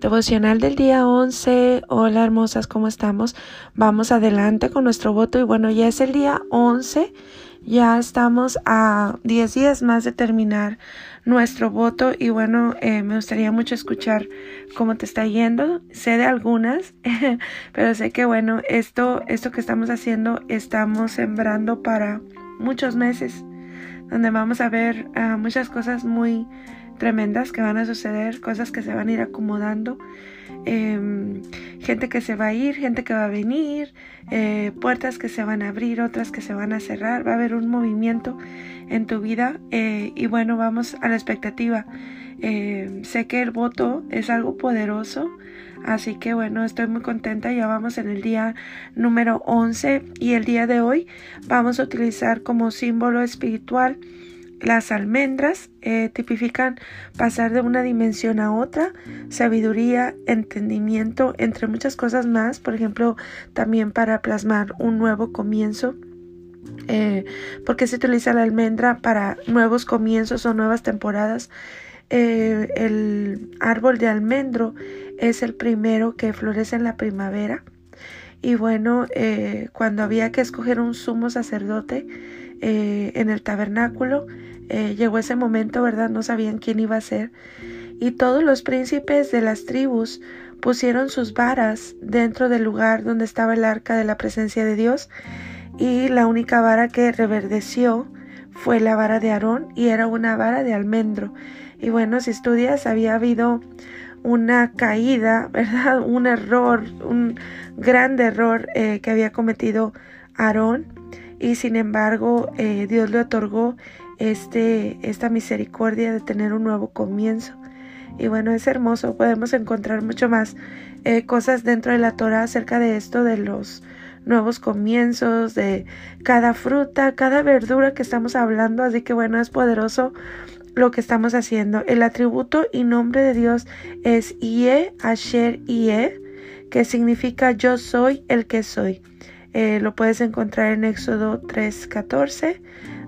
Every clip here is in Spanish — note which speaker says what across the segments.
Speaker 1: Devocional del día 11. Hola hermosas, ¿cómo estamos? Vamos adelante con nuestro voto y bueno, ya es el día 11. Ya estamos a 10 días más de terminar nuestro voto y bueno, eh, me gustaría mucho escuchar cómo te está yendo. Sé de algunas, pero sé que bueno, esto, esto que estamos haciendo estamos sembrando para muchos meses, donde vamos a ver uh, muchas cosas muy tremendas que van a suceder, cosas que se van a ir acomodando, eh, gente que se va a ir, gente que va a venir, eh, puertas que se van a abrir, otras que se van a cerrar, va a haber un movimiento en tu vida eh, y bueno, vamos a la expectativa. Eh, sé que el voto es algo poderoso, así que bueno, estoy muy contenta, ya vamos en el día número 11 y el día de hoy vamos a utilizar como símbolo espiritual las almendras eh, tipifican pasar de una dimensión a otra, sabiduría, entendimiento, entre muchas cosas más, por ejemplo, también para plasmar un nuevo comienzo. Eh, porque se utiliza la almendra para nuevos comienzos o nuevas temporadas. Eh, el árbol de almendro es el primero que florece en la primavera. Y bueno, cuando había que escoger un sumo sacerdote en el tabernáculo, eh, llegó ese momento, ¿verdad? No sabían quién iba a ser. Y todos los príncipes de las tribus pusieron sus varas dentro del lugar donde estaba el arca de la presencia de Dios. Y la única vara que reverdeció fue la vara de Aarón y era una vara de almendro. Y bueno, si estudias, había habido una caída, ¿verdad? Un error, un gran error eh, que había cometido Aarón. Y sin embargo, eh, Dios le otorgó este, esta misericordia de tener un nuevo comienzo. Y bueno, es hermoso, podemos encontrar mucho más eh, cosas dentro de la Torah acerca de esto, de los nuevos comienzos, de cada fruta, cada verdura que estamos hablando. Así que bueno, es poderoso lo que estamos haciendo. El atributo y nombre de Dios es Ie, Asher Ie, que significa yo soy el que soy. Eh, lo puedes encontrar en Éxodo 3:14.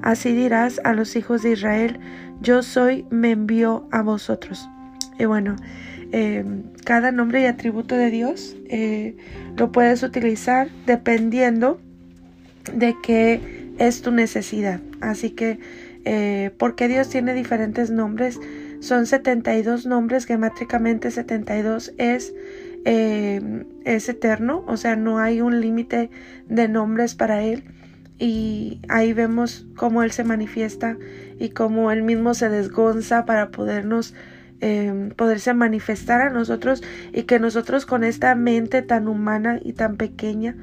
Speaker 1: Así dirás a los hijos de Israel, yo soy, me envió a vosotros. Y bueno, eh, cada nombre y atributo de Dios eh, lo puedes utilizar dependiendo de qué es tu necesidad. Así que, eh, porque Dios tiene diferentes nombres? Son 72 nombres, gemátricamente 72 es, es eterno, o sea, no hay un límite de nombres para Él y ahí vemos cómo Él se manifiesta y cómo Él mismo se desgonza para podernos em, poderse manifestar a nosotros y que nosotros con esta mente tan humana y tan pequeña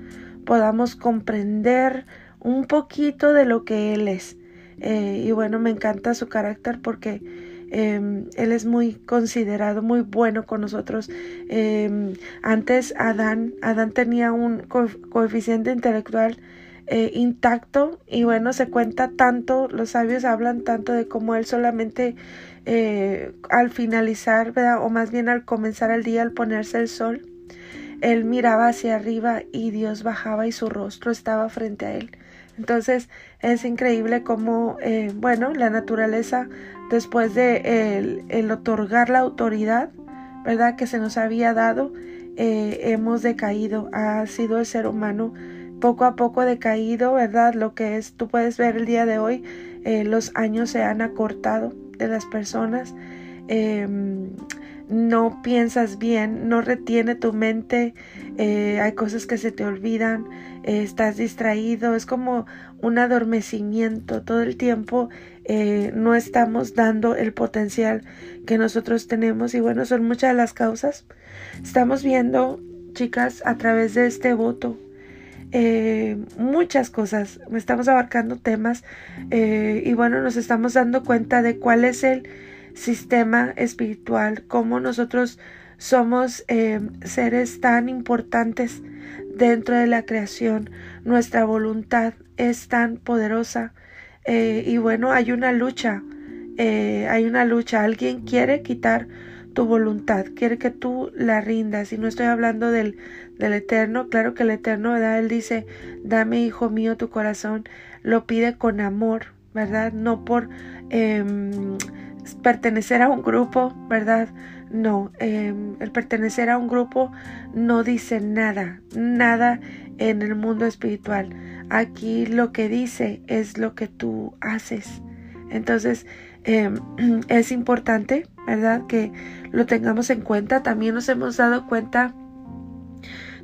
Speaker 1: podamos comprender un poquito de lo que Él es. Eh, y bueno, me encanta su carácter porque em, Él es muy considerado, muy bueno con nosotros. Em, antes Adán, Adán tenía un coeficiente intelectual eh, intacto y bueno, se cuenta tanto, los sabios hablan tanto de cómo él solamente eh, al finalizar, ¿verdad? o más bien al comenzar el día, al ponerse el sol, él miraba hacia arriba y Dios bajaba y su rostro estaba frente a él. Entonces es increíble cómo, eh, bueno, la naturaleza, después de el, otorgar la autoridad, ¿verdad? Que se nos había dado, hemos decaído. Ha sido el ser humano poco a poco decaído, ¿verdad? Lo que es, tú puedes ver el día de hoy, eh, los años se han acortado de las personas, em, no piensas bien, no retiene tu mente, eh, hay cosas que se te olvidan, eh, estás distraído, es como un adormecimiento todo el tiempo, no estamos dando el potencial que nosotros tenemos y bueno, son muchas las causas. Estamos viendo, chicas, a través de este voto, eh, muchas cosas, estamos abarcando temas eh, y bueno, nos estamos dando cuenta de cuál es el sistema espiritual, cómo nosotros somos eh, seres tan importantes dentro de la creación, nuestra voluntad es tan poderosa y bueno, hay una lucha, hay una lucha, alguien quiere quitar tu voluntad, quiere que tú la rindas. Y no estoy hablando del, del Eterno, claro que el Eterno, ¿verdad? Él dice, dame, hijo mío, tu corazón, lo pide con amor, ¿verdad? No por em, pertenecer a un grupo, ¿verdad? No, em, el pertenecer a un grupo no dice nada, nada en el mundo espiritual. Aquí lo que dice es lo que tú haces. Entonces, em, es importante, ¿verdad? Que lo tengamos en cuenta. También nos hemos dado cuenta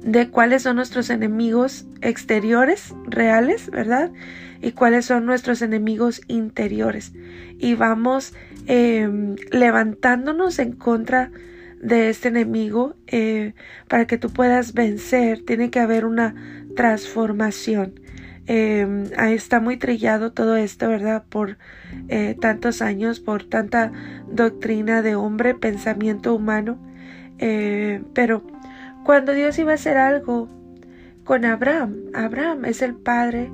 Speaker 1: de cuáles son nuestros enemigos exteriores, reales, ¿verdad? Y cuáles son nuestros enemigos interiores. Y vamos em, levantándonos en contra de este enemigo eh, para que tú puedas vencer. Tiene que haber una transformación. Em, ahí está muy trillado todo esto, ¿verdad? Por eh, tantos años, por tanta doctrina de hombre, pensamiento humano. Eh, pero cuando Dios iba a hacer algo con Abraham, Abraham es el padre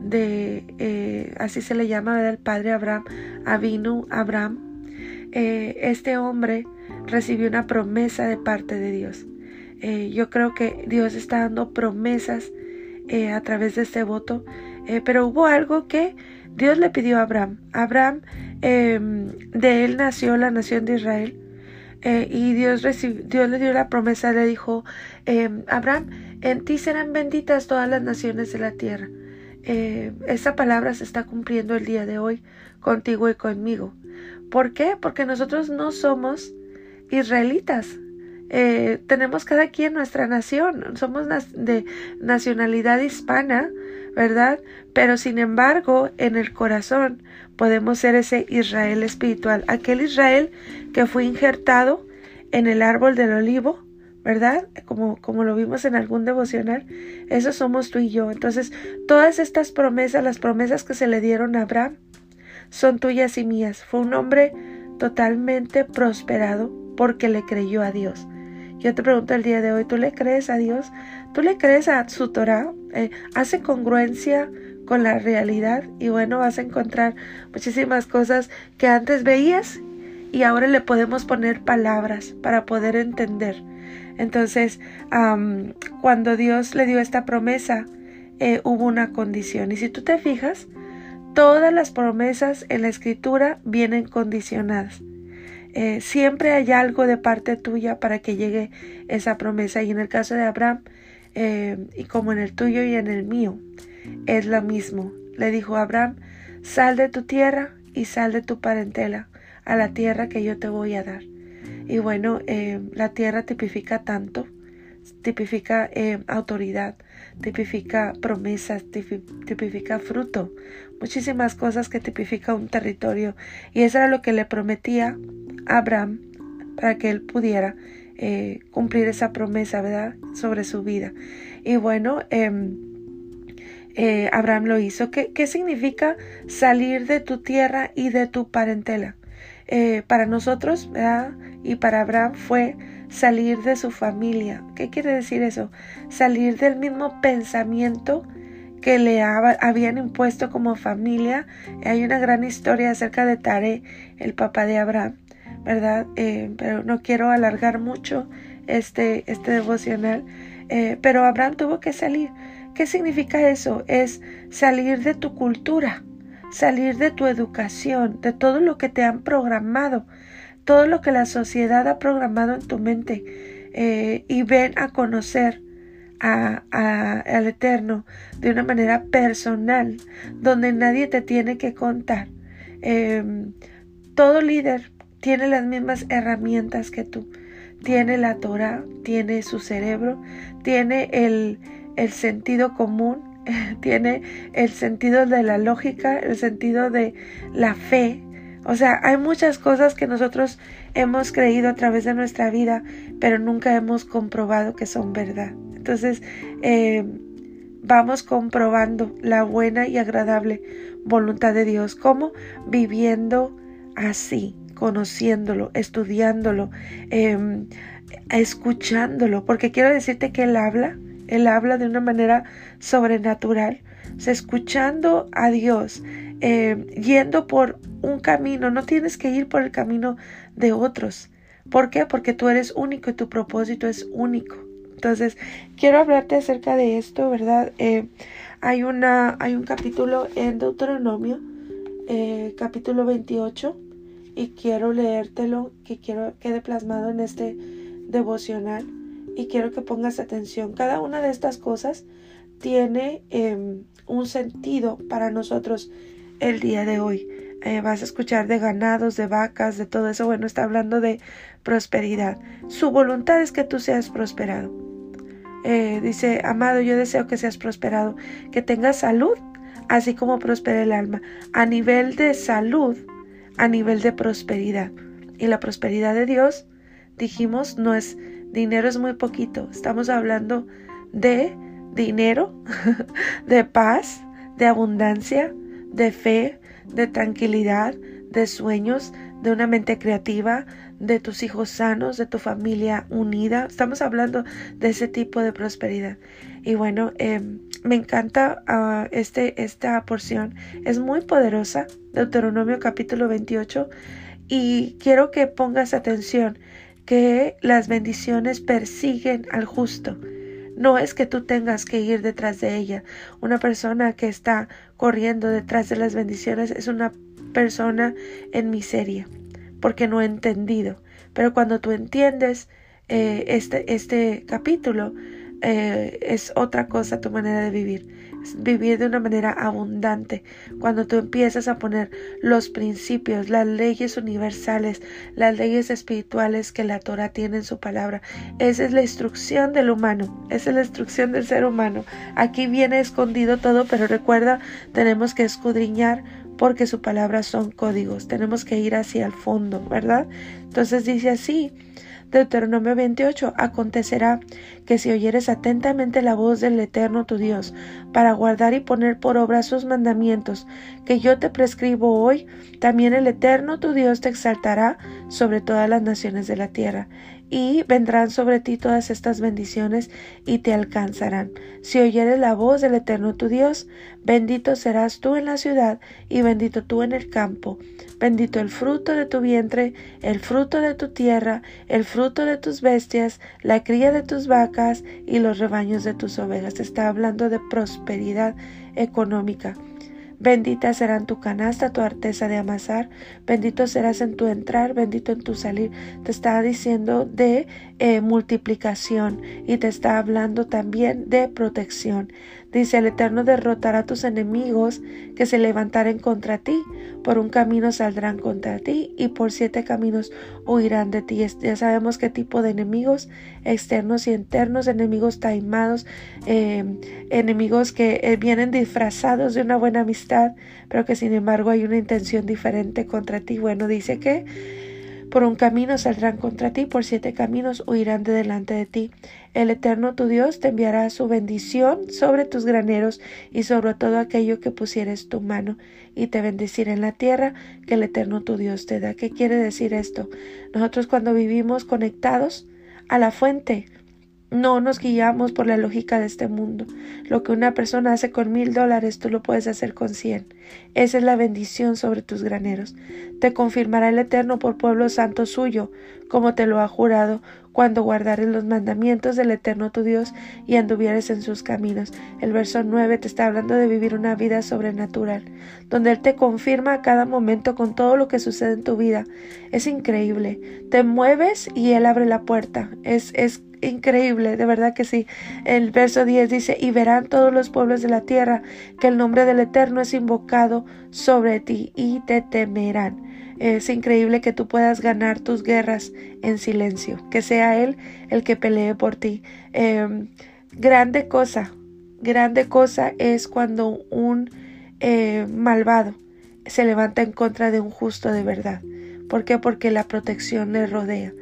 Speaker 1: de, eh, así se le llama. El padre Abraham, Avinu Abraham. Eh, este hombre recibió una promesa de parte de Dios. Eh, yo creo que Dios está dando promesas a través de este voto, pero hubo algo que Dios le pidió a Abraham. Abraham, de él nació la nación de Israel. Eh, y Dios, Dios le dio la promesa, le dijo, em, Abraham, en ti serán benditas todas las naciones de la tierra. Eh, esa palabra se está cumpliendo el día de hoy contigo y conmigo. ¿Por qué? Porque nosotros no somos israelitas. Eh, tenemos cada quien nuestra nación, somos de nacionalidad hispana, ¿verdad? Pero sin embargo, en el corazón podemos ser ese Israel espiritual, aquel Israel que fue injertado en el árbol del olivo, ¿verdad? Como, como lo vimos en algún devocional, eso somos tú y yo. Entonces, todas estas promesas, las promesas que se le dieron a Abraham, son tuyas y mías. Fue un hombre totalmente prosperado porque le creyó a Dios. Yo te pregunto el día de hoy, ¿tú le crees a Dios? ¿Tú le crees a su Torah? Eh, ¿Hace congruencia con la realidad? Y bueno, vas a encontrar muchísimas cosas que antes veías y ahora le podemos poner palabras para poder entender. Entonces, cuando Dios le dio esta promesa, eh, hubo una condición. Y si tú te fijas, todas las promesas en la escritura vienen condicionadas. Eh, siempre hay algo de parte tuya para que llegue esa promesa. Y en el caso de Abraham, eh, y como en el tuyo y en el mío, es lo mismo. Le dijo Abraham, sal de tu tierra y sal de tu parentela a la tierra que yo te voy a dar. Y bueno, eh, la tierra tipifica tanto, tipifica autoridad, tipifica promesas, tipifica fruto, muchísimas cosas que tipifica un territorio. Y eso era lo que le prometía Abraham para que él pudiera eh, cumplir esa promesa, ¿verdad? Sobre su vida. Y bueno, em, eh, Abraham lo hizo. ¿Qué, ¿Qué, significa salir de tu tierra y de tu parentela? Eh, para nosotros, ¿verdad? Y para Abraham fue salir de su familia. ¿Qué quiere decir eso? Salir del mismo pensamiento que le habían impuesto como familia. Hay una gran historia acerca de Tare, el papá de Abraham. ¿Verdad? Eh, pero no quiero alargar mucho este, este devocional. Eh, pero Abraham tuvo que salir. ¿Qué significa eso? Es salir de tu cultura, salir de tu educación, de todo lo que te han programado, todo lo que la sociedad ha programado en tu mente eh, y ven a conocer a, al Eterno de una manera personal, donde nadie te tiene que contar. todo líder tiene las mismas herramientas que tú. Tiene la Torah, tiene su cerebro, tiene el, el sentido común, tiene el sentido de la lógica, el sentido de la fe. O sea, hay muchas cosas que nosotros hemos creído a través de nuestra vida, pero nunca hemos comprobado que son verdad. Entonces, eh, vamos comprobando la buena y agradable voluntad de Dios. ¿Cómo? Viviendo así, conociéndolo, estudiándolo, em, escuchándolo, porque quiero decirte que Él habla, Él habla de una manera sobrenatural, escuchando a Dios, em, yendo por un camino, no tienes que ir por el camino de otros. ¿Por qué? Porque tú eres único y tu propósito es único. Entonces, quiero hablarte acerca de esto, ¿verdad? Eh, hay, una, hay un capítulo en Deuteronomio, eh, capítulo 28, y quiero leértelo, que quiero quede plasmado en este devocional y quiero que pongas atención. Cada una de estas cosas tiene em, un sentido para nosotros el día de hoy. Eh, vas a escuchar de ganados, de vacas, de todo eso. Bueno, está hablando de prosperidad. Su voluntad es que tú seas prosperado. Eh, dice, amado, yo deseo que seas prosperado, que tengas salud, así como prospere el alma. A nivel de salud, a nivel de prosperidad. Y la prosperidad de Dios, dijimos, no es dinero, es muy poquito. Estamos hablando de dinero, de paz, de abundancia, de fe, de tranquilidad, de sueños, de una mente creativa, de tus hijos sanos, de tu familia unida. Estamos hablando de ese tipo de prosperidad. Y bueno, em, me encanta ah, este, esta porción. Es muy poderosa, Deuteronomio capítulo 28. Y quiero que pongas atención que las bendiciones persiguen al justo. No es que tú tengas que ir detrás de ella. Una persona que está corriendo detrás de las bendiciones es una persona en miseria, porque no ha entendido. Pero cuando tú entiendes eh, este, este capítulo, eh, es otra cosa tu manera de vivir. vivir de una manera abundante. Cuando tú empiezas a poner los principios, las leyes universales, las leyes espirituales que la Torah tiene en su palabra. Esa es la instrucción del humano. Esa es la instrucción del ser humano. Aquí viene escondido todo, pero recuerda, tenemos que escudriñar porque su palabra son códigos. Tenemos que ir hacia el fondo, ¿verdad? Entonces dice así. Deuteronomio 28. Acontecerá que si oyeres atentamente la voz del Eterno tu Dios, para guardar y poner por obra sus mandamientos, que yo te prescribo hoy, también el Eterno tu Dios te exaltará sobre todas las naciones de la tierra y vendrán sobre ti todas estas bendiciones y te alcanzarán. Si oyeres la voz del Eterno tu Dios, bendito serás tú en la ciudad y bendito tú en el campo. Bendito el fruto de tu vientre, el fruto de tu tierra, el fruto de tus bestias, la cría de tus vacas y los rebaños de tus ovejas. Está hablando de prosperidad económica. Bendita serán tu canasta, tu arteza de amasar, bendito serás en tu entrar, bendito en tu salir. Te está diciendo de eh, multiplicación y te está hablando también de protección. Dice el Eterno derrotará a tus enemigos que se levantaren contra ti. Por un camino saldrán contra ti y por siete caminos huirán de ti. Ya sabemos qué tipo de enemigos, externos y internos, enemigos taimados, eh, enemigos que eh, vienen disfrazados de una buena amistad, pero que sin embargo hay una intención diferente contra ti. Bueno, dice que por un camino saldrán contra ti, por siete caminos huirán de delante de ti. El Eterno tu Dios te enviará su bendición sobre tus graneros y sobre todo aquello que pusieres tu mano, y te bendecirá en la tierra que el Eterno tu Dios te da. ¿Qué quiere decir esto? Nosotros cuando vivimos conectados a la fuente, no nos guiamos por la lógica de este mundo. Lo que una persona hace con mil dólares, tú lo puedes hacer con cien. Esa es la bendición sobre tus graneros. Te confirmará el Eterno por pueblo santo suyo, como te lo ha jurado, cuando guardares los mandamientos del Eterno tu Dios y anduvieres en sus caminos. El verso 9 te está hablando de vivir una vida sobrenatural, donde Él te confirma a cada momento con todo lo que sucede en tu vida. Es increíble. Te mueves y Él abre la puerta. Es, es increíble, de verdad que sí. El verso 10 dice, y verán todos los pueblos de la tierra que el nombre del Eterno es invocado sobre ti y te temerán. Es increíble que tú puedas ganar tus guerras en silencio, que sea Él el que pelee por ti. Em, grande cosa, grande cosa es cuando un eh, malvado se levanta en contra de un justo de verdad. ¿Por qué? Porque la protección le rodea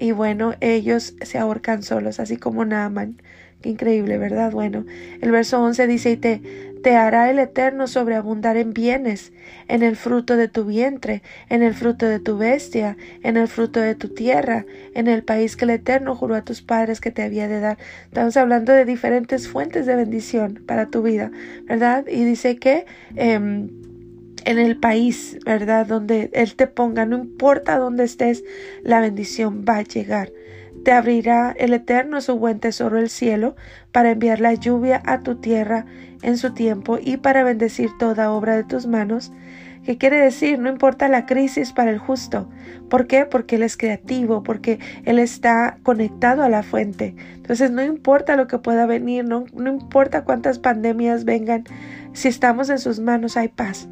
Speaker 1: y bueno, ellos se ahorcan solos, así como Naaman. Qué increíble, ¿verdad? Bueno, el verso 11 dice, y te, te hará el Eterno sobreabundar en bienes, en el fruto de tu vientre, en el fruto de tu bestia, en el fruto de tu tierra, en el país que el Eterno juró a tus padres que te había de dar. Estamos hablando de diferentes fuentes de bendición para tu vida, ¿verdad? Y dice que... Em, en el país, ¿verdad? Donde Él te ponga, no importa dónde estés, la bendición va a llegar. Te abrirá el Eterno su buen tesoro el cielo para enviar la lluvia a tu tierra en su tiempo y para bendecir toda obra de tus manos ¿Qué quiere decir? No importa la crisis para el justo. ¿Por qué? Porque Él es creativo, porque Él está conectado a la fuente. Entonces no importa lo que pueda venir, no, no importa cuántas pandemias vengan, si estamos en sus manos hay paz.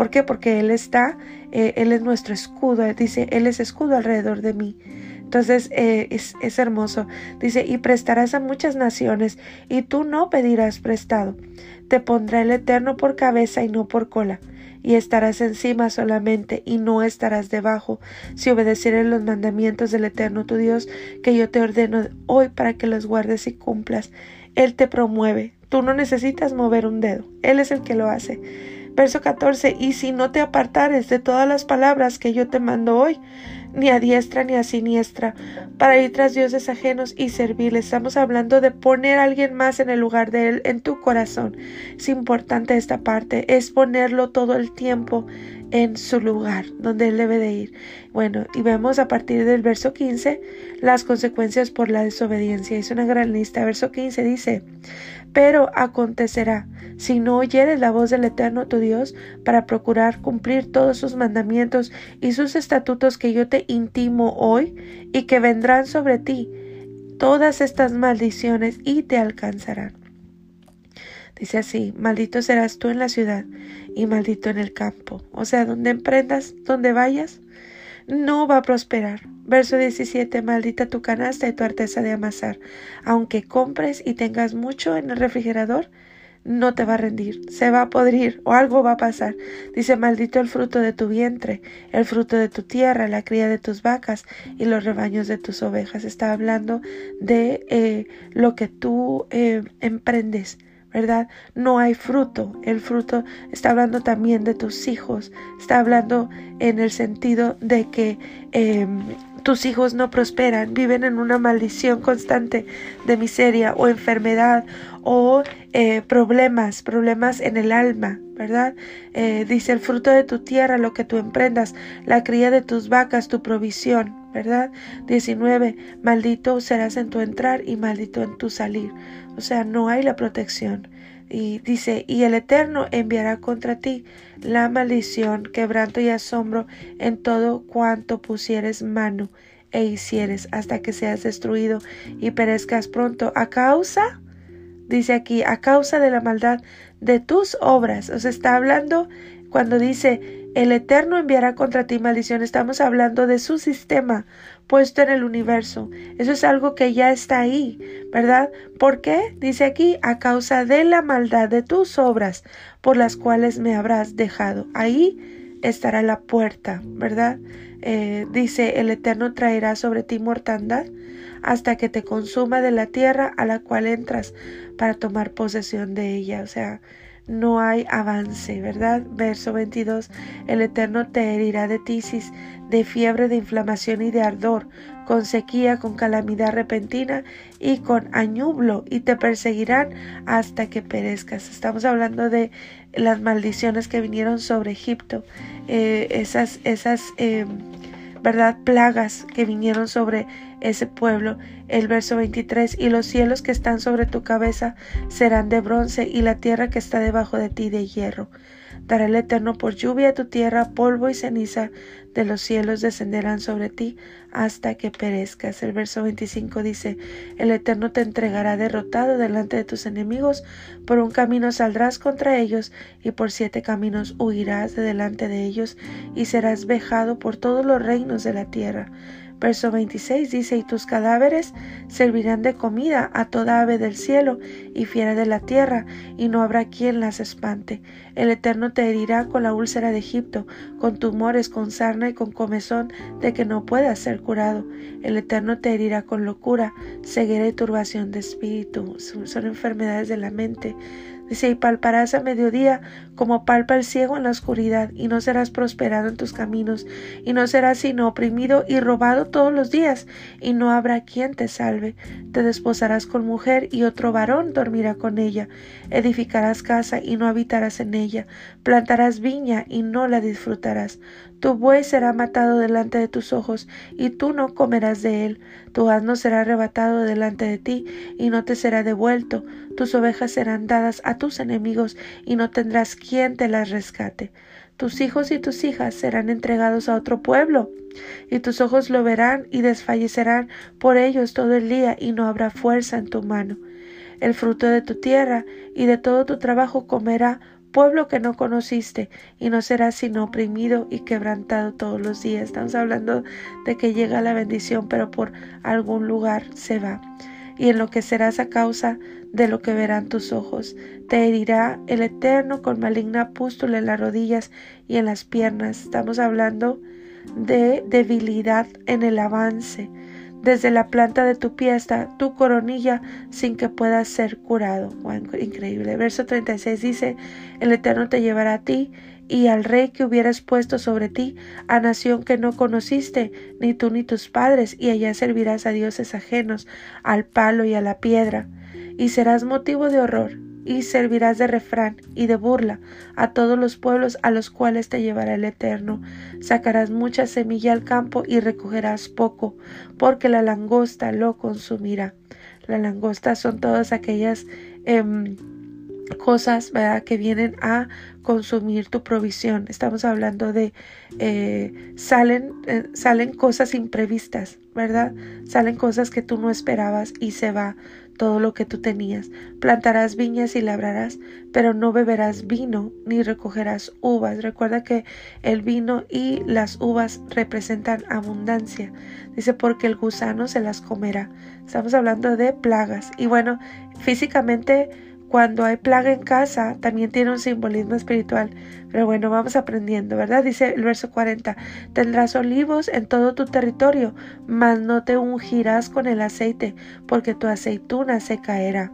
Speaker 1: ¿Por qué? Porque Él está, eh, Él es nuestro escudo, dice, Él es escudo alrededor de mí. Entonces eh, es, es, hermoso. Dice, y prestarás a muchas naciones, y tú no pedirás prestado. Te pondrá el Eterno por cabeza y no por cola y estarás encima solamente y no estarás debajo, si obedecieres los mandamientos del Eterno tu Dios, que yo te ordeno hoy para que los guardes y cumplas. Él te promueve, tú no necesitas mover un dedo, Él es el que lo hace. Verso 14, y si no te apartares de todas las palabras que yo te mando hoy, ni a diestra ni a siniestra, para ir tras dioses ajenos y servirles. Estamos hablando de poner a alguien más en el lugar de él en tu corazón. Es importante esta parte, es ponerlo todo el tiempo en su lugar, donde él debe de ir. Bueno, y vemos a partir del verso 15 las consecuencias por la desobediencia. Es una gran lista. Verso 15 dice, pero acontecerá, si no oyeres la voz del Eterno tu Dios, para procurar cumplir todos sus mandamientos y sus estatutos que yo te intimo hoy, y que vendrán sobre ti todas estas maldiciones y te alcanzarán. Dice así, maldito serás tú en la ciudad y maldito en el campo. O sea, donde emprendas, donde vayas, no va a prosperar. Verso 17, maldita tu canasta y tu arteza de amasar. Aunque compres y tengas mucho en el refrigerador, no te va a rendir, se va a podrir o algo va a pasar. Dice, maldito el fruto de tu vientre, el fruto de tu tierra, la cría de tus vacas y los rebaños de tus ovejas. Está hablando de eh, lo que tú eh, emprendes ¿verdad? No hay fruto. El fruto está hablando también de tus hijos. Está hablando en el sentido de que em, tus hijos no prosperan, viven en una maldición constante de miseria o enfermedad o eh, problemas, problemas en el alma, ¿verdad? Eh, dice el fruto de tu tierra, lo que tú emprendas, la cría de tus vacas, tu provisión, ¿verdad? 19. Maldito serás en tu entrar y maldito en tu salir. O sea, no hay la protección. Y dice, y el Eterno enviará contra ti la maldición, quebranto y asombro en todo cuanto pusieres mano e hicieres hasta que seas destruido y perezcas pronto a causa, dice aquí, a causa de la maldad de tus obras. O sea, está hablando cuando dice el Eterno enviará contra ti maldición. Estamos hablando de su sistema puesto en el universo. Eso es algo que ya está ahí, ¿verdad? ¿Por qué? Dice aquí, a causa de la maldad de tus obras por las cuales me habrás dejado. Ahí estará la puerta, ¿verdad? Eh, dice, el Eterno traerá sobre ti mortandad hasta que te consuma de la tierra a la cual entras para tomar posesión de ella. O sea, no hay avance, ¿verdad? Verso 22, el Eterno te herirá de tisis, de fiebre, de inflamación y de ardor, con sequía, con calamidad repentina y con añublo, y te perseguirán hasta que perezcas. Estamos hablando de las maldiciones que vinieron sobre Egipto, eh, esas, esas, eh, ¿verdad? Plagas que vinieron sobre ese pueblo. El verso 23, y los cielos que están sobre tu cabeza serán de bronce, y la tierra que está debajo de ti de hierro. Dará el Eterno por lluvia a tu tierra, polvo y ceniza de los cielos descenderán sobre ti hasta que perezcas. El verso 25 dice, el Eterno te entregará derrotado delante de tus enemigos, por un camino saldrás contra ellos, y por siete caminos huirás de delante de ellos, y serás vejado por todos los reinos de la tierra. Verso 26 dice, y tus cadáveres servirán de comida a toda ave del cielo y fiera de la tierra, y no habrá quien las espante. El Eterno te herirá con la úlcera de Egipto, con tumores, con sarna y con comezón de que no puedas ser curado. El Eterno te herirá con locura, ceguera y turbación de espíritu. Son enfermedades de la mente. Dice, y palparás a mediodía como palpa el ciego en la oscuridad, y no serás prosperado en tus caminos, y no serás sino oprimido y robado todos los días, y no habrá quien te salve. Te desposarás con mujer, y otro varón dormirá con ella. Edificarás casa, y no habitarás en ella. Plantarás viña, y no la disfrutarás. Tu buey será matado delante de tus ojos, y tú no comerás de él. Tu asno será arrebatado delante de ti, y no te será devuelto. Tus ovejas serán dadas a tus enemigos, y no tendrás quien te las rescate. tus hijos y tus hijas serán entregados a otro pueblo, y tus ojos lo verán y desfallecerán por ellos todo el día, y no habrá fuerza en tu mano. El fruto de tu tierra y de todo tu trabajo comerá pueblo que no conociste, y no serás sino oprimido y quebrantado todos los días. Estamos hablando de que llega la bendición, pero por algún lugar se va. Y enloquecerás a causa de lo que verán tus ojos. Te herirá el Eterno con maligna pústula en las rodillas y en las piernas. Estamos hablando de debilidad en el avance, desde la planta de tu pie hasta tu coronilla sin que puedas ser curado. increíble. Verso 36 dice, el Eterno te llevará a ti y al rey que hubieras puesto sobre ti, a nación que no conociste, ni tú ni tus padres, y allá servirás a dioses ajenos, al palo y a la piedra, y serás motivo de horror, y servirás de refrán y de burla a todos los pueblos a los cuales te llevará el Eterno. Sacarás mucha semilla al campo y recogerás poco, porque la langosta lo consumirá. La langosta son todas aquellas em, cosas ¿verdad? que vienen a consumir tu provisión. Estamos hablando de eh, salen, eh, salen cosas imprevistas, ¿verdad? Salen cosas que tú no esperabas y se va todo lo que tú tenías. Plantarás viñas y labrarás, pero no beberás vino ni recogerás uvas. Recuerda que el vino y las uvas representan abundancia. Dice, porque el gusano se las comerá. Estamos hablando de plagas. Y bueno, físicamente cuando hay plaga en casa, también tiene un simbolismo espiritual. Pero bueno, vamos aprendiendo, ¿verdad? Dice el verso 40, tendrás olivos en todo tu territorio, mas no te ungirás con el aceite, porque tu aceituna se caerá.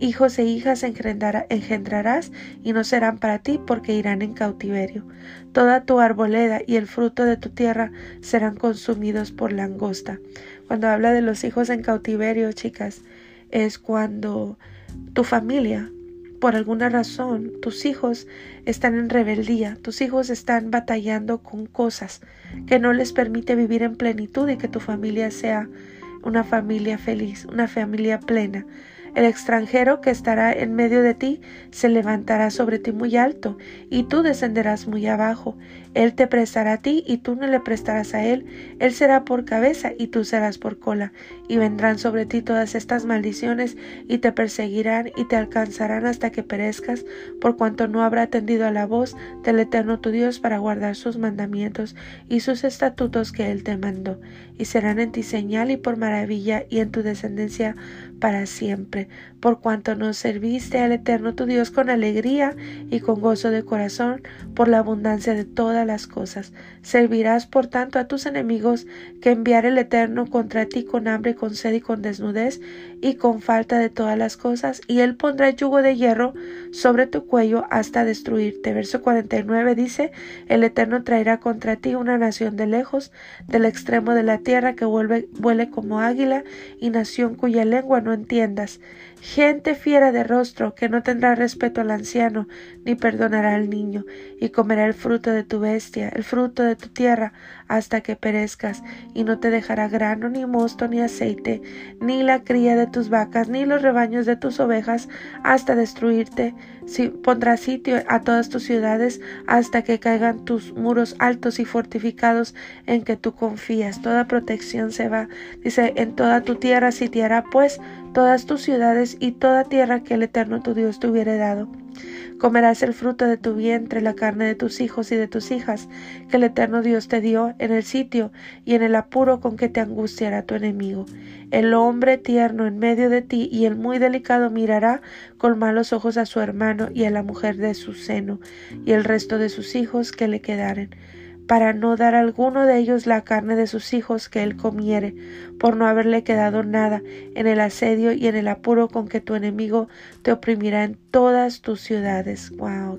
Speaker 1: Hijos e hijas engendrarás y no serán para ti porque irán en cautiverio. Toda tu arboleda y el fruto de tu tierra serán consumidos por langosta. Cuando habla de los hijos en cautiverio, chicas, es cuando tu familia, por alguna razón, tus hijos están en rebeldía, tus hijos están batallando con cosas que no les permite vivir en plenitud y que tu familia sea una familia feliz, una familia plena. El extranjero que estará en medio de ti se levantará sobre ti muy alto, y tú descenderás muy abajo. Él te prestará a ti, y tú no le prestarás a él. Él será por cabeza, y tú serás por cola. Y vendrán sobre ti todas estas maldiciones, y te perseguirán, y te alcanzarán hasta que perezcas, por cuanto no habrá atendido a la voz del Eterno tu Dios para guardar sus mandamientos y sus estatutos que Él te mandó. Y serán en ti señal y por maravilla, y en tu descendencia para siempre, por cuanto nos serviste al Eterno tu Dios con alegría y con gozo de corazón, por la abundancia de todas las cosas. Servirás por tanto a tus enemigos que enviar el Eterno contra ti con hambre, con sed y con desnudez y con falta de todas las cosas, y él pondrá yugo de hierro sobre tu cuello hasta destruirte. Verso 49 dice, el Eterno traerá contra ti una nación de lejos, del extremo de la tierra que vuelve, vuele como águila, y nación cuya lengua no entiendas. Gente fiera de rostro, que no tendrá respeto al anciano, ni perdonará al niño, y comerá el fruto de tu bestia, el fruto de tu tierra, hasta que perezcas, y no te dejará grano, ni mosto, ni aceite, ni la cría de tus vacas, ni los rebaños de tus ovejas, hasta destruirte. Si pondrá sitio a todas tus ciudades, hasta que caigan tus muros altos y fortificados en que tú confías. Toda protección se va. Dice, en toda tu tierra sitiará pues todas tus ciudades y toda tierra que el Eterno tu Dios te hubiere dado. Comerás el fruto de tu vientre, la carne de tus hijos y de tus hijas, que el Eterno Dios te dio en el sitio y en el apuro con que te angustiará tu enemigo. El hombre tierno en medio de ti y el muy delicado mirará con malos ojos a su hermano y a la mujer de su seno y el resto de sus hijos que le quedaren para no dar a alguno de ellos la carne de sus hijos que él comiere, por no haberle quedado nada en el asedio y en el apuro con que tu enemigo te oprimirá en todas tus ciudades. Wow,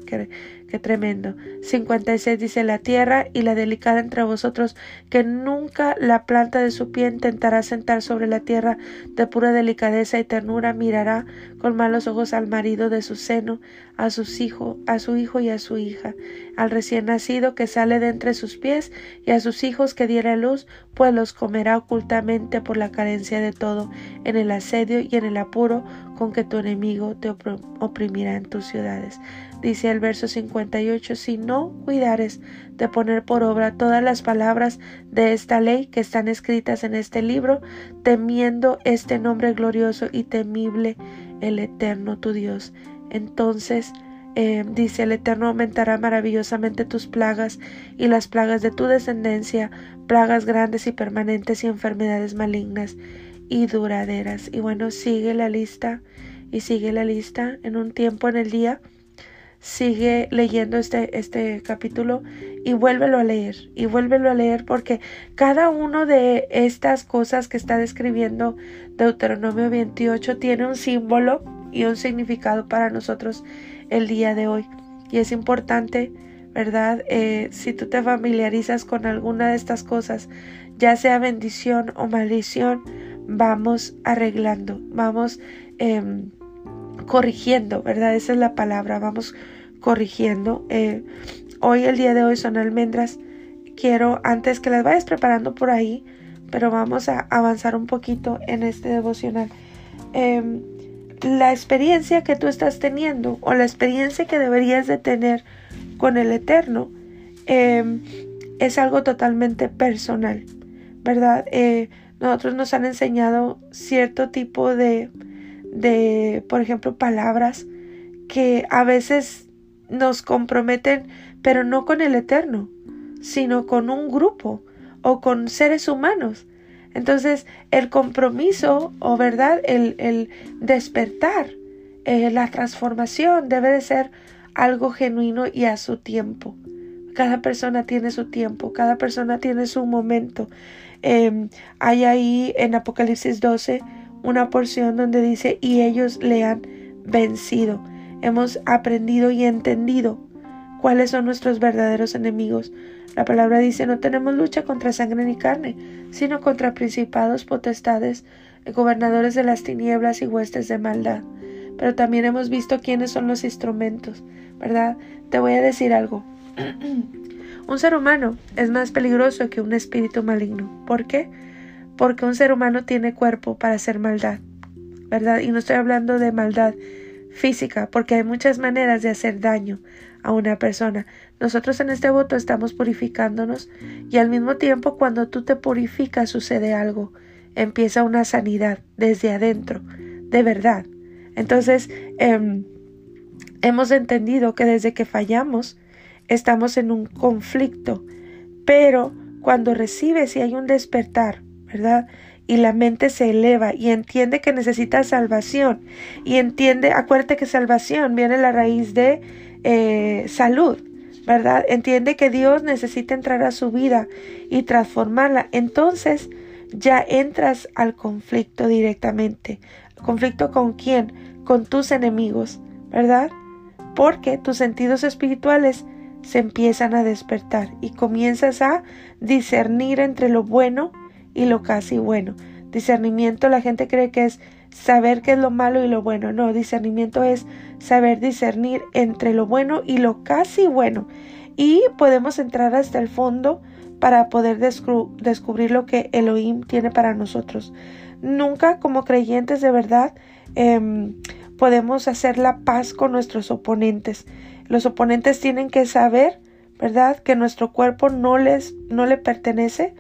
Speaker 1: Qué tremendo. 56 dice la tierra y la delicada entre vosotros, que nunca la planta de su pie intentará sentar sobre la tierra de pura delicadeza y ternura, mirará con malos ojos al marido de su seno, a sus hijos, a su hijo y a su hija, al recién nacido que sale de entre sus pies y a sus hijos que diera luz, pues los comerá ocultamente por la carencia de todo, en el asedio y en el apuro, con que tu enemigo te oprimirá en tus ciudades. Dice el verso 58, si no cuidares de poner por obra todas las palabras de esta ley que están escritas en este libro, temiendo este nombre glorioso y temible, el eterno tu Dios. Entonces, eh, dice el Eterno aumentará maravillosamente tus plagas y las plagas de tu descendencia, plagas grandes y permanentes y enfermedades malignas y duraderas. Y bueno, sigue la lista y sigue la lista en un tiempo en el día. Sigue leyendo este, este capítulo y vuélvelo a leer y vuélvelo a leer porque cada uno de estas cosas que está describiendo Deuteronomio 28 tiene un símbolo y un significado para nosotros el día de hoy. Y es importante, ¿verdad? Eh, si tú te familiarizas con alguna de estas cosas, ya sea bendición o maldición, vamos arreglando, vamos em, corrigiendo, ¿verdad? Esa es la palabra, vamos corrigiendo. Eh, hoy, el día de hoy, son almendras. Quiero, antes que las vayas preparando por ahí, pero vamos a avanzar un poquito en este devocional. Em, la experiencia que tú estás teniendo o la experiencia que deberías de tener con el Eterno em, es algo totalmente personal, ¿verdad? Nosotros nos han enseñado cierto tipo de, de, por ejemplo, palabras que a veces nos comprometen, pero no con el Eterno, sino con un grupo o con seres humanos. Entonces, el compromiso o verdad, el, despertar, eh, la transformación debe de ser algo genuino y a su tiempo. Cada persona tiene su tiempo, cada persona tiene su momento. Em, hay ahí en Apocalipsis 12 una porción donde dice, y ellos le han vencido. Hemos aprendido y entendido cuáles son nuestros verdaderos enemigos. La palabra dice, no tenemos lucha contra sangre ni carne, sino contra principados, potestades, gobernadores de las tinieblas y huestes de maldad. Pero también hemos visto quiénes son los instrumentos, ¿verdad? Te voy a decir algo. un ser humano es más peligroso que un espíritu maligno. ¿Por qué? Porque un ser humano tiene cuerpo para hacer maldad, ¿verdad? Y no estoy hablando de maldad física, porque hay muchas maneras de hacer daño a una persona. Nosotros en este voto estamos purificándonos y al mismo tiempo cuando tú te purificas sucede algo. Empieza una sanidad desde adentro, de verdad. Entonces, em, hemos entendido que desde que fallamos estamos en un conflicto, pero cuando recibes y hay un despertar, ¿verdad? y la mente se eleva y entiende que necesita salvación y entiende, acuérdate que salvación viene la raíz de eh, salud, ¿verdad? Entiende que Dios necesita entrar a su vida y transformarla. Entonces ya entras al conflicto directamente. ¿Conflicto con quién? Con tus enemigos, ¿verdad? Porque tus sentidos espirituales se empiezan a despertar y comienzas a discernir entre lo bueno y lo casi bueno. Discernimiento la gente cree que es saber qué es lo malo y lo bueno. No, discernimiento es saber discernir entre lo bueno y lo casi bueno. Y podemos entrar hasta el fondo para poder descubrir lo que Elohim tiene para nosotros. Nunca como creyentes de verdad em, podemos hacer la paz con nuestros oponentes. Los oponentes tienen que saber, ¿verdad?, que nuestro cuerpo no les no le pertenece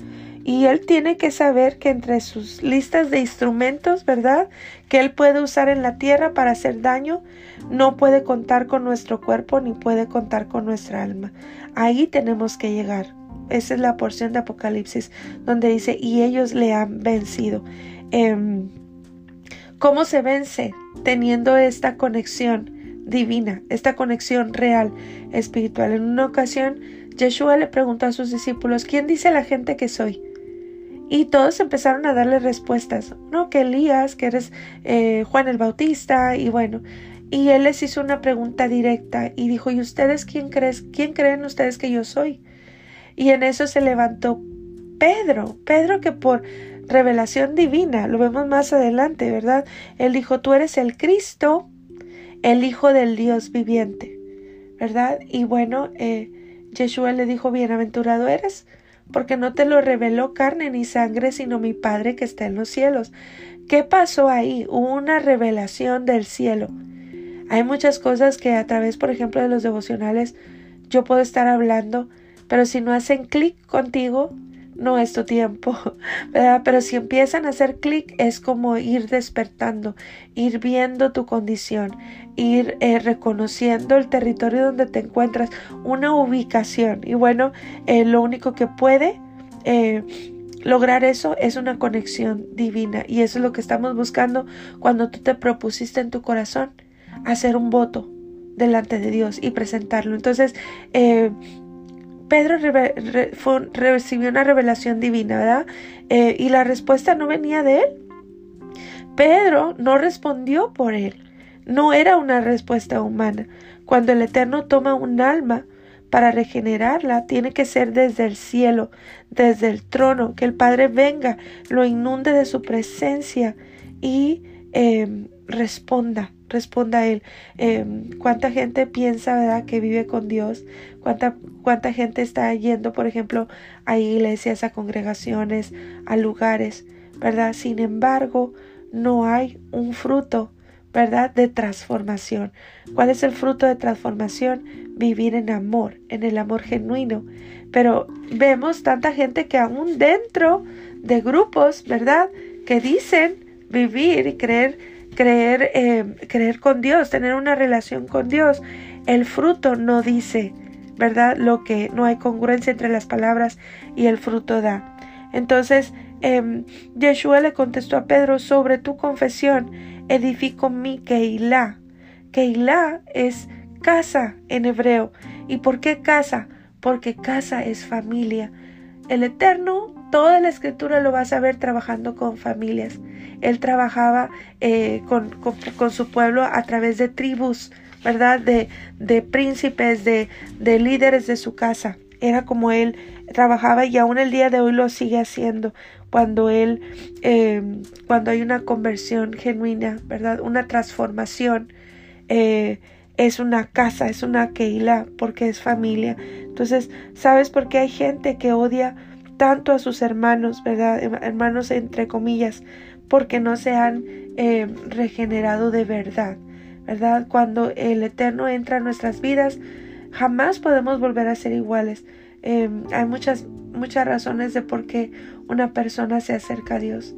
Speaker 1: y él tiene que saber que entre sus listas de instrumentos, ¿verdad? Que él puede usar en la tierra para hacer daño, no puede contar con nuestro cuerpo ni puede contar con nuestra alma. Ahí tenemos que llegar. Esa es la porción de Apocalipsis donde dice, y ellos le han vencido. Em, ¿Cómo se vence? Teniendo esta conexión divina, esta conexión real, espiritual. En una ocasión, Yeshua le preguntó a sus discípulos, ¿quién dice la gente que soy? Y todos empezaron a darle respuestas, no, que Elías, que eres eh, Juan el Bautista, y bueno, y él les hizo una pregunta directa y dijo, ¿y ustedes quién, crees, quién creen ustedes que yo soy? Y en eso se levantó Pedro, Pedro que por revelación divina, lo vemos más adelante, ¿verdad? Él dijo, tú eres el Cristo, el Hijo del Dios viviente, ¿verdad? Y bueno, eh, Yeshua le dijo, bienaventurado eres porque no te lo reveló carne ni sangre, sino mi Padre que está en los cielos. ¿Qué pasó ahí? Hubo una revelación del cielo. Hay muchas cosas que a través, por ejemplo, de los devocionales yo puedo estar hablando, pero si no hacen clic contigo, no es tu tiempo, ¿verdad? Pero si empiezan a hacer clic es como ir despertando, ir viendo tu condición, ir eh, reconociendo el territorio donde te encuentras, una ubicación. Y bueno, eh, lo único que puede eh, lograr eso es una conexión divina. Y eso es lo que estamos buscando cuando tú te propusiste en tu corazón hacer un voto delante de Dios y presentarlo. Entonces, Pedro recibió una revelación divina, ¿verdad? Eh, y la respuesta no venía de él. Pedro no respondió por él. No era una respuesta humana. Cuando el Eterno toma un alma para regenerarla, tiene que ser desde el cielo, desde el trono, que el Padre venga, lo inunde de su presencia y em, responda responda él. Em, ¿Cuánta gente piensa, verdad, que vive con Dios? ¿Cuánta, ¿Cuánta gente está yendo, por ejemplo, a iglesias, a congregaciones, a lugares, verdad? Sin embargo, no hay un fruto, ¿verdad? De transformación. ¿Cuál es el fruto de transformación? Vivir en amor, en el amor genuino. Pero vemos tanta gente que aún dentro de grupos, ¿verdad? Que dicen vivir y creer creer, eh, creer con Dios, tener una relación con Dios. El fruto no dice, ¿verdad? Lo que no hay congruencia entre las palabras y el fruto da. Entonces, eh, Yeshua le contestó a Pedro, sobre tu confesión edifico mi Keilah. Keilah es casa en hebreo. ¿Y por qué casa? Porque casa es familia. El Eterno, toda la escritura lo vas a ver trabajando con familias. Él trabajaba eh, con, con, su pueblo a través de tribus, ¿verdad? De, de príncipes, de, de líderes de su casa. Era como él trabajaba y aún el día de hoy lo sigue haciendo cuando él, eh, cuando hay una conversión genuina, ¿verdad? Una transformación. Eh, es una casa, es una keila, porque es familia. Entonces, ¿sabes por qué hay gente que odia tanto a sus hermanos, ¿verdad? Hermanos entre comillas, porque no se han eh, regenerado de verdad, ¿verdad? Cuando el Eterno entra en nuestras vidas, jamás podemos volver a ser iguales. Em, hay muchas, muchas razones de por qué una persona se acerca a Dios.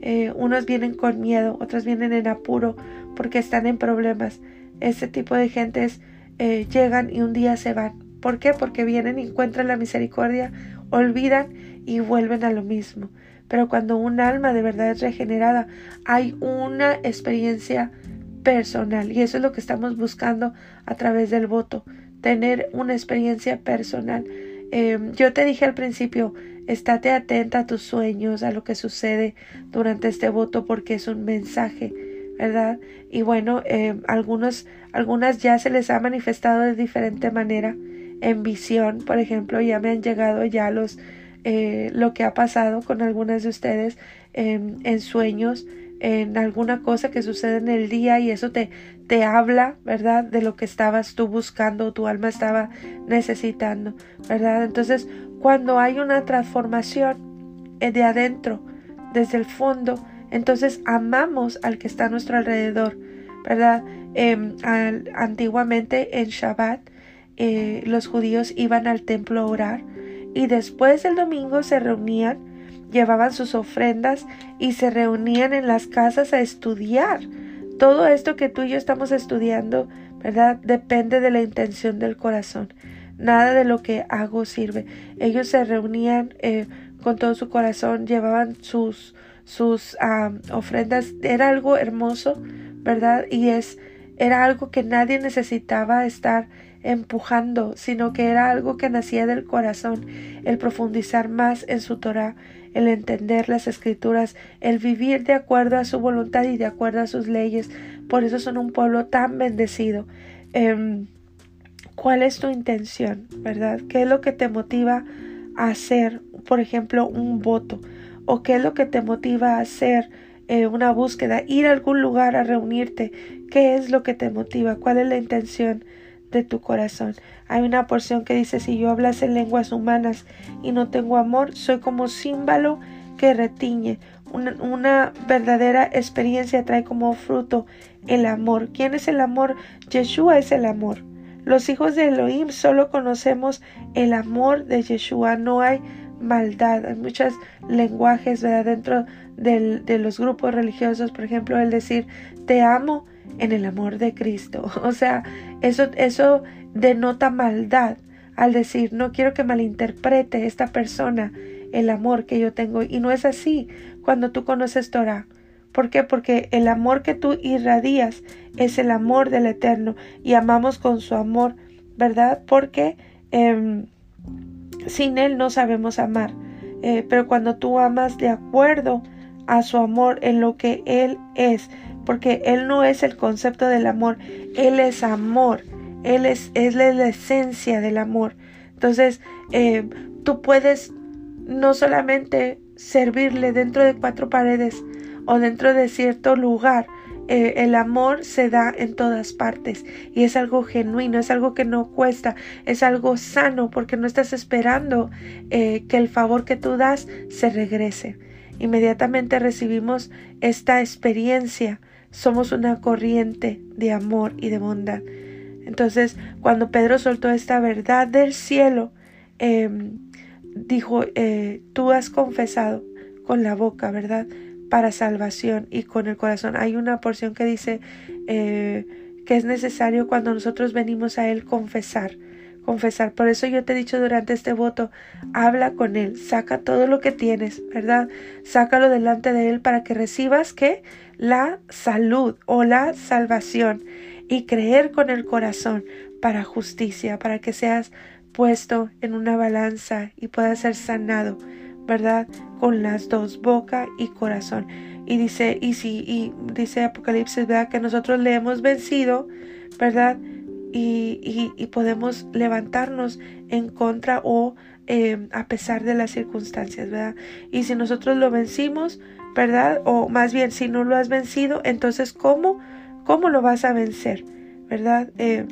Speaker 1: Eh, unos vienen con miedo, otros vienen en apuro porque están en problemas. Ese tipo de gentes eh, llegan y un día se van. ¿Por qué? Porque vienen y encuentran la misericordia, olvidan y vuelven a lo mismo. Pero cuando un alma de verdad es regenerada, hay una experiencia personal. Y eso es lo que estamos buscando a través del voto, tener una experiencia personal. Em, yo te dije al principio, estate atenta a tus sueños, a lo que sucede durante este voto, porque es un mensaje, ¿verdad? Y bueno, em, algunos, algunas ya se les ha manifestado de diferente manera en visión, por ejemplo, ya me han llegado ya los eh, lo que ha pasado con algunas de ustedes en sueños, en alguna cosa que sucede en el día y eso te, te habla, ¿verdad? De lo que estabas tú buscando, tu alma estaba necesitando, ¿verdad? Entonces, cuando hay una transformación eh, de adentro, desde el fondo, entonces amamos al que está a nuestro alrededor, ¿verdad? Em, antiguamente en Shabbat eh, los judíos iban al templo a orar y después del domingo se reunían, llevaban sus ofrendas y se reunían en las casas a estudiar. Todo esto que tú y yo estamos estudiando, ¿verdad? Depende de la intención del corazón. Nada de lo que hago sirve. Ellos se reunían eh, con todo su corazón, llevaban sus, sus ofrendas. Era algo hermoso, ¿verdad? Y es, era algo que nadie necesitaba estar empujando, sino que era algo que nacía del corazón, el profundizar más en su Torah, el entender las escrituras, el vivir de acuerdo a su voluntad y de acuerdo a sus leyes. Por eso son un pueblo tan bendecido. Em, ¿Cuál es tu intención, verdad? ¿Qué es lo que te motiva a hacer, por ejemplo, un voto? ¿O qué es lo que te motiva a hacer eh, una búsqueda, ir a algún lugar a reunirte? ¿Qué es lo que te motiva? ¿Cuál es la intención? De tu corazón. Hay una porción que dice, si yo hablase lenguas humanas y no tengo amor, soy como símbolo que retiñe. Una, verdadera experiencia trae como fruto el amor. ¿Quién es el amor? Yeshua es el amor. Los hijos de Elohim solo conocemos el amor de Yeshua. No hay maldad. Hay muchos lenguajes ¿verdad? dentro de los grupos religiosos. Por ejemplo, el decir te amo en el amor de Cristo. O sea, eso, eso denota maldad al decir no quiero que malinterprete esta persona el amor que yo tengo. Y no es así cuando tú conoces Torah. ¿Por qué? Porque el amor que tú irradias es el amor del Eterno y amamos con su amor, ¿verdad? Porque em, sin Él no sabemos amar. Eh, pero cuando tú amas de acuerdo a su amor en lo que Él es, porque Él no es el concepto del amor, Él es amor, Él es, es la esencia del amor. Entonces, eh, tú puedes no solamente servirle dentro de cuatro paredes o dentro de cierto lugar, eh, el amor se da en todas partes y es algo genuino, es algo que no cuesta, es algo sano porque no estás esperando eh, que el favor que tú das se regrese. Inmediatamente recibimos esta experiencia, somos una corriente de amor y de bondad. Entonces, cuando Pedro soltó esta verdad del cielo, em, dijo, eh, tú has confesado con la boca, ¿verdad? para salvación y con el corazón. Hay una porción que dice eh, que es necesario cuando nosotros venimos a Él confesar confesar. Por eso yo te he dicho durante este voto, habla con Él, saca todo lo que tienes, ¿verdad? Sácalo delante de Él para que recibas que la salud o la salvación y creer con el corazón para justicia, para que seas puesto en una balanza y puedas ser sanado ¿verdad? Con las dos, boca y corazón. Y dice, y si, y dice Apocalipsis, ¿verdad? Que nosotros le hemos vencido, ¿verdad? Y, y, podemos levantarnos en contra o eh, a pesar de las circunstancias, ¿verdad? Y si nosotros lo vencimos, ¿verdad? O más bien, si no lo has vencido, entonces, ¿cómo, cómo lo vas a vencer? ¿Verdad? Eh,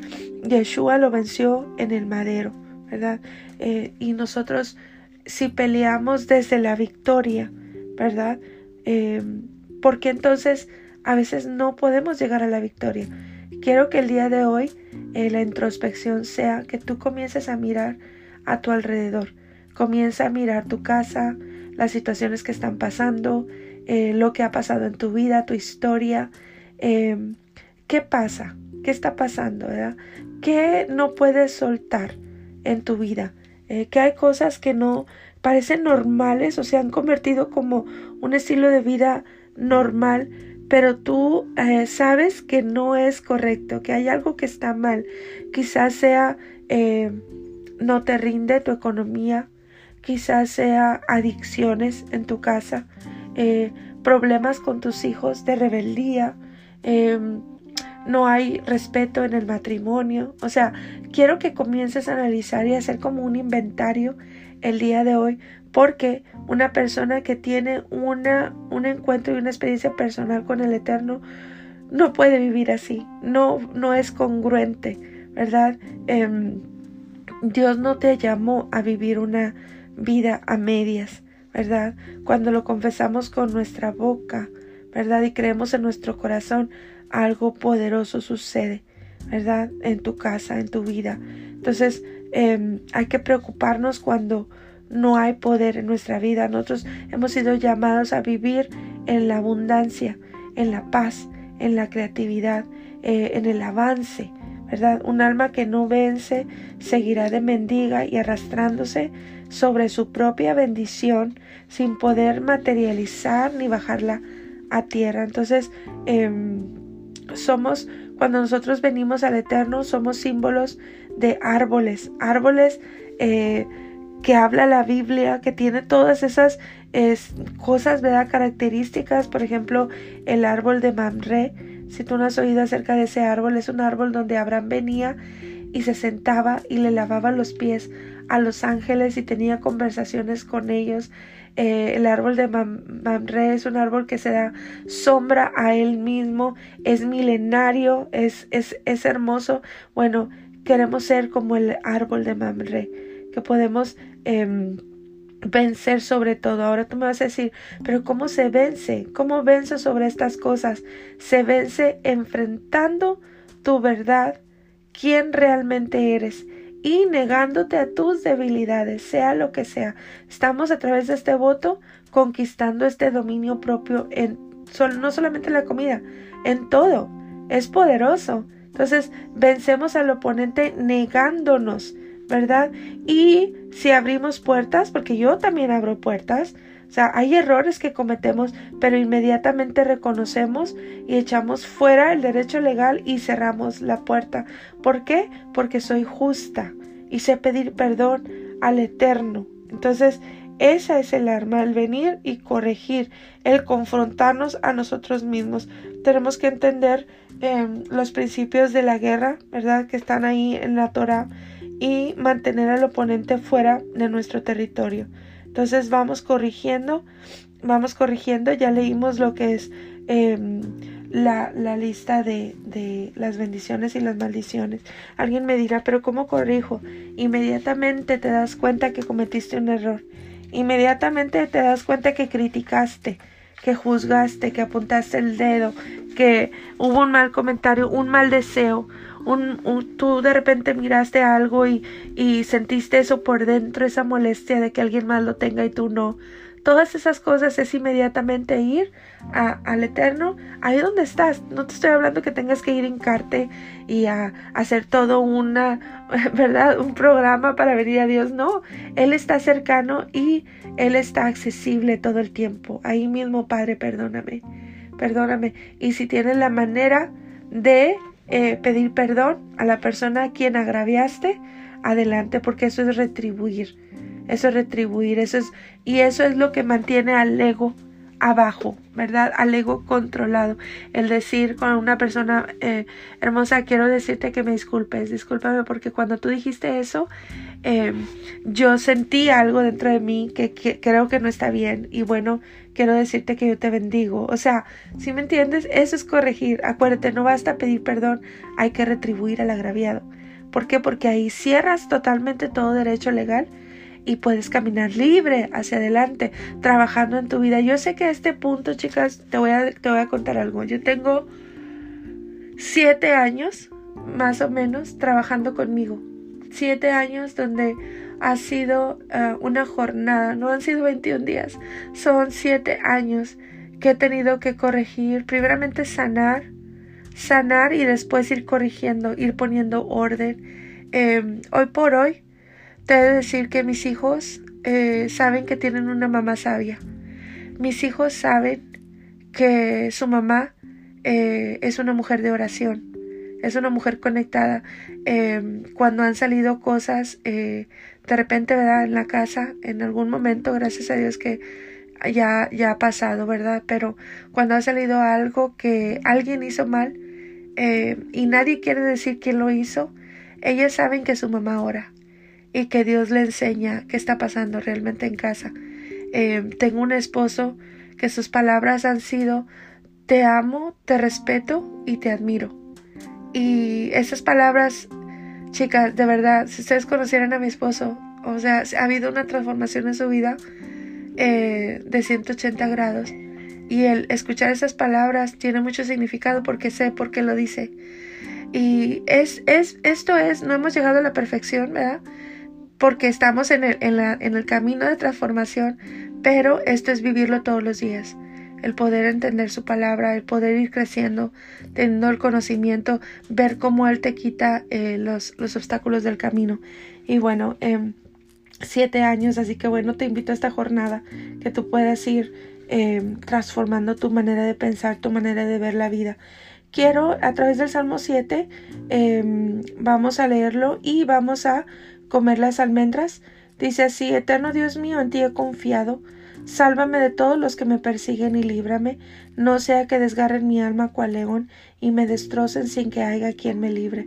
Speaker 1: Yeshua lo venció en el madero, ¿verdad? Eh, y nosotros si peleamos desde la victoria, ¿verdad? Eh, porque entonces a veces no podemos llegar a la victoria. Quiero que el día de hoy la introspección sea que tú comiences a mirar a tu alrededor. Comienza a mirar tu casa, las situaciones que están pasando, eh, lo que ha pasado en tu vida, tu historia. ¿Qué pasa? ¿Qué está pasando? ¿verdad? ¿Qué no puedes soltar en tu vida? Eh, que hay cosas que no parecen normales o se han convertido como un estilo de vida normal, pero tú eh, sabes que no es correcto, que hay algo que está mal. Quizás sea eh, no te rinde tu economía, quizás sea adicciones en tu casa, problemas con tus hijos de rebeldía, em, no hay respeto en el matrimonio. O sea, quiero que comiences a analizar y hacer como un inventario el día de hoy, porque una persona que tiene una, un encuentro y una experiencia personal con el Eterno no puede vivir así, no, no es congruente, ¿verdad? Em, Dios no te llamó a vivir una vida a medias, ¿verdad? Cuando lo confesamos con nuestra boca, ¿verdad? Y creemos en nuestro corazón, algo poderoso sucede, ¿verdad? En tu casa, en tu vida. Entonces, em, hay que preocuparnos cuando no hay poder en nuestra vida. Nosotros hemos sido llamados a vivir en la abundancia, en la paz, en la creatividad, eh, en el avance, ¿verdad? Un alma que no vence seguirá de mendiga y arrastrándose sobre su propia bendición sin poder materializar ni bajarla a tierra. Entonces, eh, somos, cuando nosotros venimos al Eterno, somos símbolos de árboles, árboles eh, que habla la Biblia, que tiene todas esas cosas, ¿verdad? Características, por ejemplo, el árbol de Mamre. Si tú no has oído acerca de ese árbol, es un árbol donde Abraham venía y se sentaba y le lavaba los pies a los ángeles y tenía conversaciones con ellos. Eh, el árbol de Mamre es un árbol que se da sombra a él mismo, es milenario, es, es, es hermoso. Bueno, queremos ser como el árbol de Mamre, que podemos em, vencer sobre todo. Ahora tú me vas a decir, pero ¿cómo se vence? ¿Cómo venzo sobre estas cosas? Se vence enfrentando tu verdad, quién realmente eres y negándote a tus debilidades, sea lo que sea. Estamos a través de este voto conquistando este dominio propio en no solamente en la comida, en todo. Es poderoso. Entonces, vencemos al oponente negándonos ¿verdad? Y si abrimos puertas, porque yo también abro puertas, o sea, hay errores que cometemos, pero inmediatamente reconocemos y echamos fuera el derecho legal y cerramos la puerta. ¿Por qué? Porque soy justa y sé pedir perdón al Eterno. Entonces, esa es el arma, el venir y corregir, el confrontarnos a nosotros mismos. Tenemos que entender em, los principios de la guerra, ¿verdad? Que están ahí en la Torah y mantener al oponente fuera de nuestro territorio. Entonces vamos corrigiendo, vamos corrigiendo, ya leímos lo que es em, la, la, lista de, de, las bendiciones y las maldiciones. Alguien me dirá, pero ¿cómo corrijo? Inmediatamente te das cuenta que cometiste un error. Inmediatamente te das cuenta que criticaste, que juzgaste, que apuntaste el dedo, que hubo un mal comentario, un mal deseo, un, tú de repente miraste algo y, y sentiste eso por dentro, esa molestia de que alguien más lo tenga y tú no. Todas esas cosas es inmediatamente ir a, al Eterno, ahí donde estás. No te estoy hablando que tengas que ir en carte y a, hacer todo una, ¿verdad? Un programa para venir a Dios. No, Él está cercano y Él está accesible todo el tiempo. Ahí mismo, Padre, perdóname, perdóname. Y si tienes la manera de eh, pedir perdón a la persona a quien agraviaste, adelante, porque eso es retribuir. Eso es retribuir, eso es, y eso es lo que mantiene al ego abajo, ¿verdad? Al ego controlado. El decir con una persona eh, hermosa, quiero decirte que me disculpes, discúlpame porque cuando tú dijiste eso, em, yo sentí algo dentro de mí que, creo que no está bien y bueno, quiero decirte que yo te bendigo. O sea, si me entiendes, eso es corregir. Acuérdate, no basta pedir perdón, hay que retribuir al agraviado. ¿Por qué? Porque ahí cierras totalmente todo derecho legal y puedes caminar libre hacia adelante, trabajando en tu vida. Yo sé que a este punto, chicas, te voy a, te voy a contar algo. Yo tengo siete años, más o menos, trabajando conmigo. Siete años donde ha sido eh, una jornada, no han sido 21 días, son siete años que he tenido que corregir, primeramente sanar, sanar y después ir corrigiendo, ir poniendo orden. Em, hoy por hoy, he de decir que mis hijos eh, saben que tienen una mamá sabia. Mis hijos saben que su mamá eh, es una mujer de oración, es una mujer conectada. Em, cuando han salido cosas eh, de repente, ¿verdad? En la casa, en algún momento, gracias a Dios que ya, ya ha pasado, ¿verdad? Pero cuando ha salido algo que alguien hizo mal y nadie quiere decir quién lo hizo, ellas saben que su mamá ora y que Dios le enseña qué está pasando realmente en casa. Eh, tengo un esposo que sus palabras han sido te amo, te respeto y te admiro. Y esas palabras, chicas, de verdad, si ustedes conocieran a mi esposo, o sea, ha habido una transformación en su vida eh, de 180 grados. Y el escuchar esas palabras tiene mucho significado porque sé por qué lo dice. Y es, es, esto es, no hemos llegado a la perfección, ¿verdad? Porque estamos en el, en, el camino de transformación, pero esto es vivirlo todos los días el poder entender su palabra, el poder ir creciendo, teniendo el conocimiento, ver cómo Él te quita eh, los, los, obstáculos del camino. Y bueno, eh, siete años, así que bueno, te invito a esta jornada que tú puedas ir em, transformando tu manera de pensar, tu manera de ver la vida. Quiero, a través del Salmo 7, em, vamos a leerlo y vamos a comer las almendras? Dice así, Eterno Dios mío, en ti he confiado. Sálvame de todos los que me persiguen y líbrame, no sea que desgarren mi alma cual león y me destrocen sin que haya quien me libre.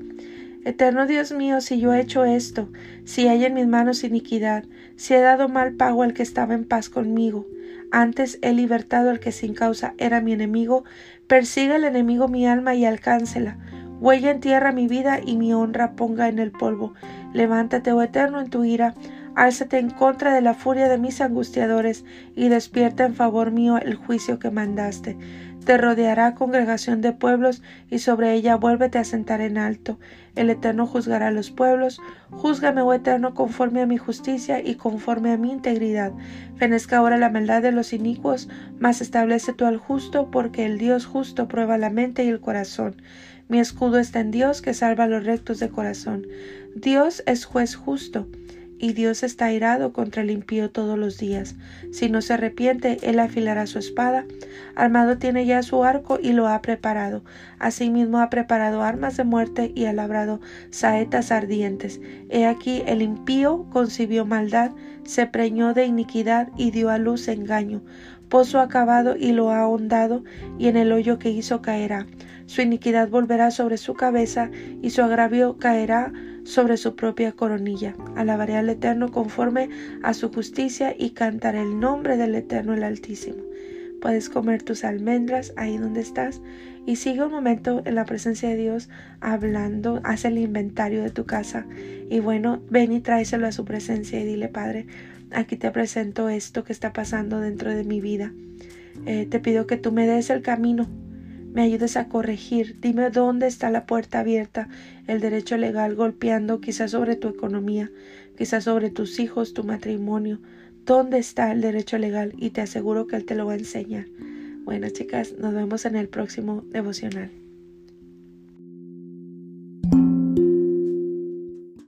Speaker 1: Eterno Dios mío, si yo he hecho esto, si hay en mis manos iniquidad, si he dado mal pago al que estaba en paz conmigo, antes he libertado al que sin causa era mi enemigo, persiga el enemigo mi alma y alcáncela, huella en tierra mi vida y mi honra ponga en el polvo. Levántate, oh Eterno, en tu ira, Álzate en contra de la furia de mis angustiadores y despierta en favor mío el juicio que mandaste. Te rodeará congregación de pueblos y sobre ella vuélvete a sentar en alto. El Eterno juzgará a los pueblos. Júzgame, oh Eterno, conforme a mi justicia y conforme a mi integridad. Fenezca ahora la maldad de los inicuos, mas establece tú al justo, porque el Dios justo prueba la mente y el corazón. Mi escudo está en Dios que salva a los rectos de corazón. Dios es juez justo y Dios está airado contra el impío todos los días. Si no se arrepiente, él afilará su espada. Armado tiene ya su arco y lo ha preparado. Asimismo ha preparado armas de muerte y ha labrado saetas ardientes. He aquí el impío concibió maldad, se preñó de iniquidad y dio a luz engaño. Pozo acabado y lo ha ahondado, y en el hoyo que hizo caerá. Su iniquidad volverá sobre su cabeza, y su agravio caerá sobre su propia coronilla. Alabaré al Eterno conforme a su justicia y cantaré el nombre del Eterno el Altísimo. Puedes comer tus almendras ahí donde estás y sigue un momento en la presencia de Dios hablando, haz el inventario de tu casa y bueno, ven y tráeselo a su presencia y dile, Padre, aquí te presento esto que está pasando dentro de mi vida. Eh, te pido que tú me des el camino me ayudes a corregir. Dime dónde está la puerta abierta, el derecho legal golpeando quizás sobre tu economía, quizás sobre tus hijos, tu matrimonio. ¿Dónde está el derecho legal? Y te aseguro que Él te lo va a enseñar. Bueno, chicas, nos vemos en el próximo devocional.